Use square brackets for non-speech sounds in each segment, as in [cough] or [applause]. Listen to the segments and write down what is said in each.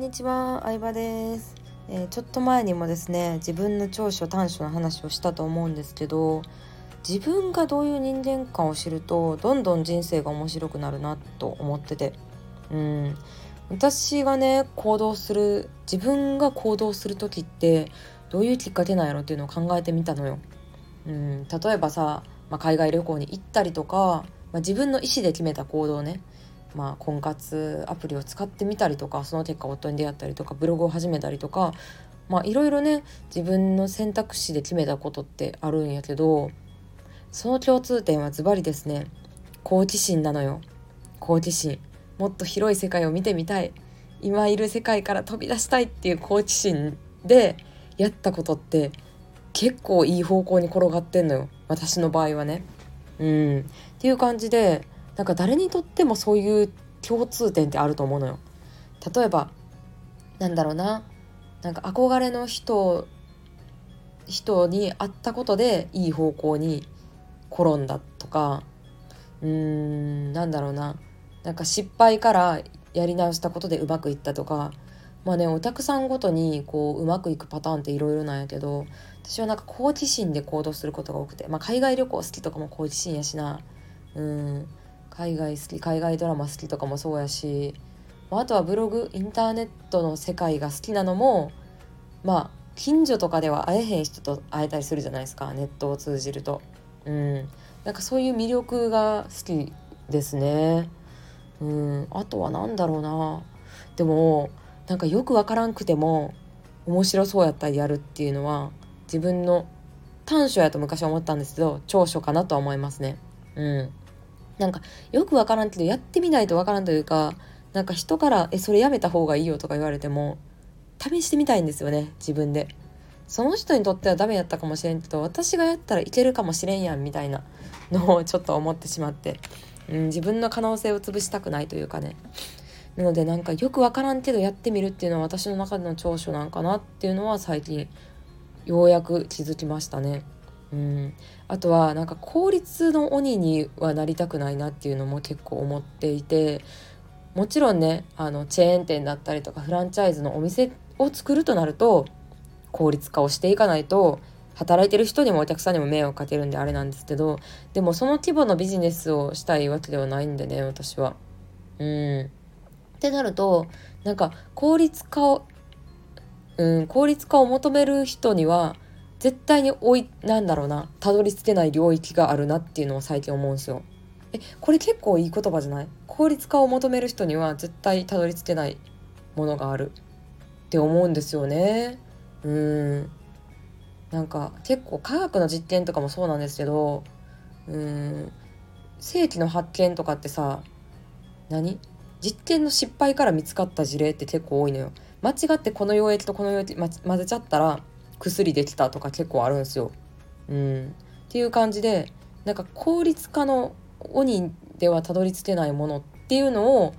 んにちは、相葉です、えー、ちょっと前にもですね、自分の長所短所の話をしたと思うんですけど、自分がどういう人間観を知るとどんどん人生が面白くなるなと思ってて、うん、私がね行動する自分が行動する時ってどういうきっかけなんやろっていうのを考えてみたのよ。うん、例えばさ、まあ、海外旅行に行ったりとか、まあ、自分の意思で決めた行動ね。まあ、婚活アプリを使ってみたりとかその結果夫に出会ったりとかブログを始めたりとかまあいろいろね自分の選択肢で決めたことってあるんやけどその共通点はズバリですね好奇心なのよ。好奇心。もっと広い世界を見てみたい。今いる世界から飛び出したいっていう好奇心でやったことって結構いい方向に転がってんのよ。私の場合はね。うん、っていう感じでなんか誰にとってもそういう共通点ってあると思うのよ。例えばなんだろうな。なんか憧れの人人に会ったことでいい方向に転んだとか。うーんなんだろうな。なんか失敗からやり直したことでうまくいったとか。まあねお客さんごとにこううまくいくパターンっていろいろなんやけど私はなんか好奇心で行動することが多くて、まあ、海外旅行好きとかも好奇心やしな。うん。海外好き海外ドラマ好きとかもそうやしあとはブログインターネットの世界が好きなのもまあ近所とかでは会えへん人と会えたりするじゃないですかネットを通じると。うん。なんかそういう魅力が好きですね。うん。あとは何だろうな。でもなんかよくわからんくても面白そうやったらやるっていうのは自分の短所やと昔は思ったんですけど長所かなとは思いますね。うん。なんかよくわからんけどやってみないとわからんというかなんか人から「えそれやめた方がいいよ」とか言われても試してみたいんですよね自分で。その人にとってはダメやったかもしれんけど私がやったらいけるかもしれんやんみたいなのをちょっと思ってしまって、うん、自分の可能性を潰したくないというかねなのでなんかよくわからんけどやってみるっていうのは私の中での長所なんかなっていうのは最近ようやく気づきましたね。うん、あとはなんか効率の鬼にはなりたくないなっていうのも結構思っていてもちろんねあのチェーン店だったりとかフランチャイズのお店を作るとなると効率化をしていかないと働いてる人にもお客さんにも迷惑かけるんであれなんですけどでもその規模のビジネスをしたいわけではないんでね私は。うん、ってなるとなんか効率化を、うん、効率化を求める人には絶対に追いなんだろうなたどり着けない領域があるなっていうのを最近思うんですよ。えこれ結構いい言葉じゃない？効率化を求める人には絶対たどり着けないものがあるって思うんですよね。うんなんか結構科学の実験とかもそうなんですけどうん世紀の発見とかってさ何？実験の失敗から見つかった事例って結構多いのよ。間違ってこの溶液とこの溶液、ま、混ぜちゃったら薬できたとか結構あるんですよ。うん、っていう感じでなんか効率化の鬼ではたどり着けないものっていうのを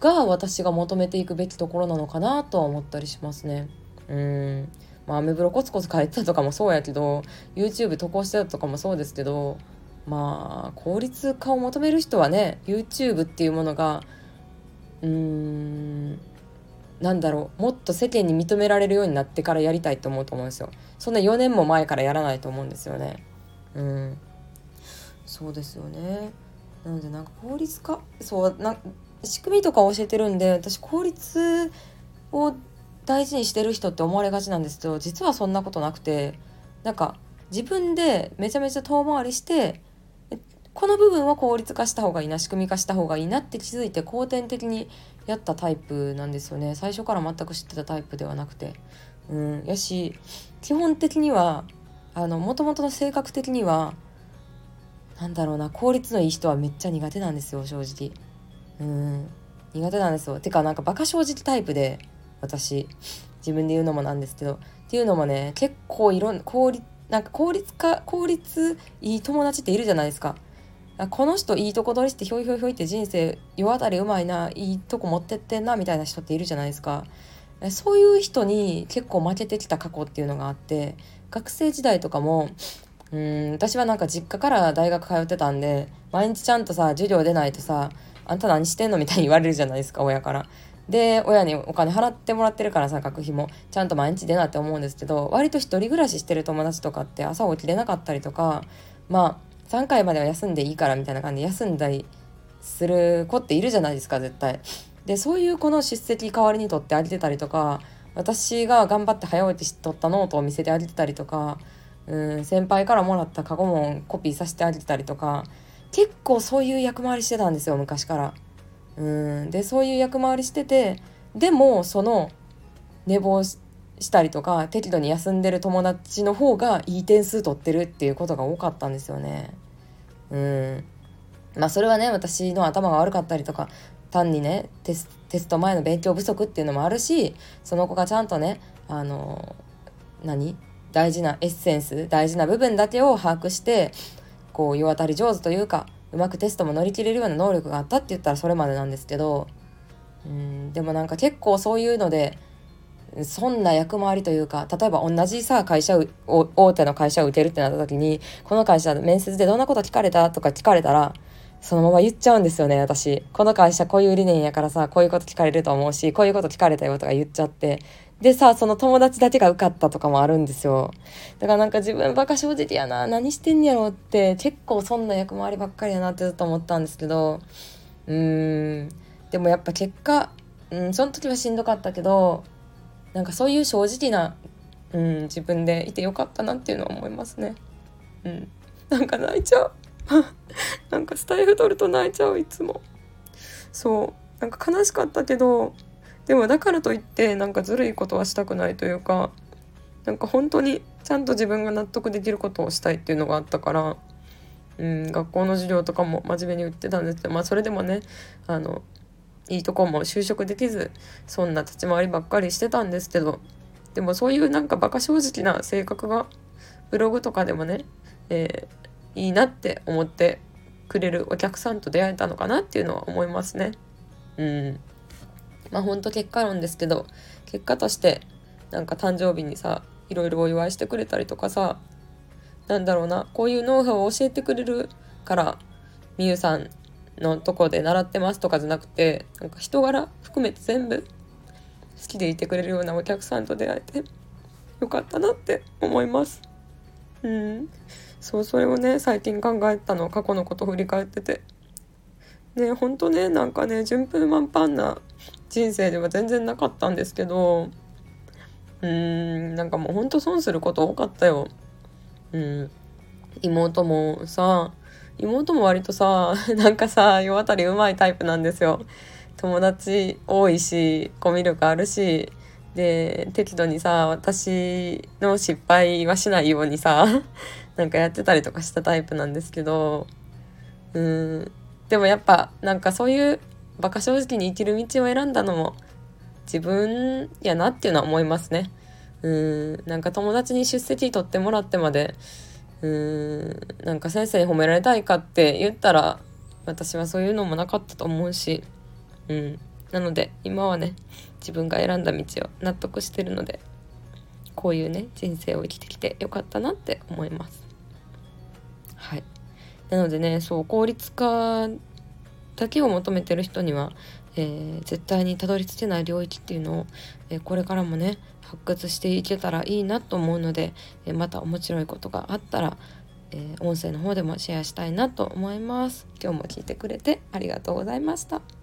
が私が求めていくべきところなのかなとは思ったりしますね。うんまあ、アメブロコツコツ書いてたとかもそうやけど YouTube 投稿してたとかもそうですけどまあ効率化を求める人はね YouTube っていうものがうーんなんだろうもっと世間に認められるようになってからやりたいと思うと思うんですよ。そんな4年も前からやらないと思うんですよね。うん。そうですよね。なのでなんか効率化そうな仕組みとか教えてるんで私効率を大事にしてる人って思われがちなんですけど実はそんなことなくてなんか自分でめちゃめちゃ遠回りしてこの部分は効率化した方がいいな仕組み化した方がいいなって気づいて後天的にやったタイプなんですよね。最初から全く知ってたタイプではなくて。うん。やし基本的にはもともとの性格的にはなんだろうな効率のいい人はめっちゃ苦手なんですよ正直。うん。苦手なんですよ。てかなんかバカ正直タイプで私。自分で言うのもなんですけど。っていうのもね結構いろん効率なんか効率化効率いい友達っているじゃないですか。この人いいとこ取りしてひょいひょいひょいって人生世渡りうまいないいとこ持ってってんなみたいな人っているじゃないですかそういう人に結構負けてきた過去っていうのがあって学生時代とかもうん私はなんか実家から大学通ってたんで毎日ちゃんとさ授業出ないとさあんた何してんのみたいに言われるじゃないですか親から。で親にお金払ってもらってるからさ学費もちゃんと毎日出なって思うんですけど割と一人暮らししてる友達とかって朝起きれなかったりとかまあ3回までは休んでいいからみたいな感じで休んだりする子っているじゃないですか絶対。でそういう子の出席代わりにとってあげてたりとか私が頑張って早起きしとったノートを見せてあげてたりとかうん先輩からもらった過去問コピーさせてあげてたりとか結構そういう役回りしてたんですよ昔から。うんでそういう役回りしててでもその寝坊してしたりとか適度に休んでる友達の方がいい点数取ってるっていうことが多かったんですよね。うん。まあそれはね私の頭が悪かったりとか単にねテステスト前の勉強不足っていうのもあるしその子がちゃんとねあの何？大事なエッセンス大事な部分だけを把握してこう世渡り上手というかうまくテストも乗り切れるような能力があったって言ったらそれまでなんですけどうん。でもなんか結構そういうのでそんな役回りというか例えば同じさ会社を大手の会社を受けるってなった時にこの会社面接でどんなこと聞かれたとか聞かれたらそのまま言っちゃうんですよね私。この会社こういう理念やからさこういうこと聞かれると思うしこういうこと聞かれたよとか言っちゃって。でさその友達だけが受かったとかもあるんですよ。だからなんか自分バカ正直やな何してんやろって結構そんな役回りばっかりやなってずっと思ったんですけどうーん。でもやっぱ結果うんその時はしんどかったけどなんかそういう正直な、うん、自分でいてよかったなっていうのは思いますね。うん。なんか泣いちゃう。[laughs] なんかスタイフ取ると泣いちゃういつも。そう。なんか悲しかったけどでもだからといってなんかずるいことはしたくないというかなんか本当にちゃんと自分が納得できることをしたいっていうのがあったから、うん、学校の授業とかも真面目に言ってたんですけどまあそれでもねあのいいとこも就職できずそんな立ち回りばっかりしてたんですけどでもそういうなんかバカ正直な性格がブログとかでもね、えー、いいなって思ってくれるお客さんと出会えたのかなっていうのは思いますね。うんまあほんと結果論ですけど結果としてなんか誕生日にさいろいろお祝いしてくれたりとかさなんだろうなこういうノウハウを教えてくれるからみゆさんのとこで習ってますとかじゃなくてなんか人柄含めて全部好きでいてくれるようなお客さんと出会えてよかったなって思います。うん、そうそれをね最近考えたの過去のこと振り返っててねほんとねなんかね順風満帆な人生では全然なかったんですけどうーんなんかもうほんと損すること多かったよ。うん妹もさ妹も割とさ [laughs] なんかさ世渡りうまいタイプなんですよ。友達多いしコミュ力あるしで適度にさ私の失敗はしないようにさ [laughs] なんかやってたりとかしたタイプなんですけどうんでもやっぱなんかそういうバカ正直に生きる道を選んだのも自分やなっていうのは思いますね。うんなんか友達に出席取ってもらってまでうーんなんか先生に褒められたいかって言ったら私はそういうのもなかったと思うし、うん、なので今はね自分が選んだ道を納得してるのでこういうね人生を生きてきてよかったなって思います。はいなのでねそう効率化だけを求めてる人には、えー、絶対にたどり着けない領域っていうのを、えー、これからもね発掘していけたらいいなと思うので、えー、また面白いことがあったら、え音声の方でもシェアしたいなと思います。今日も聞いてくれてありがとうございました。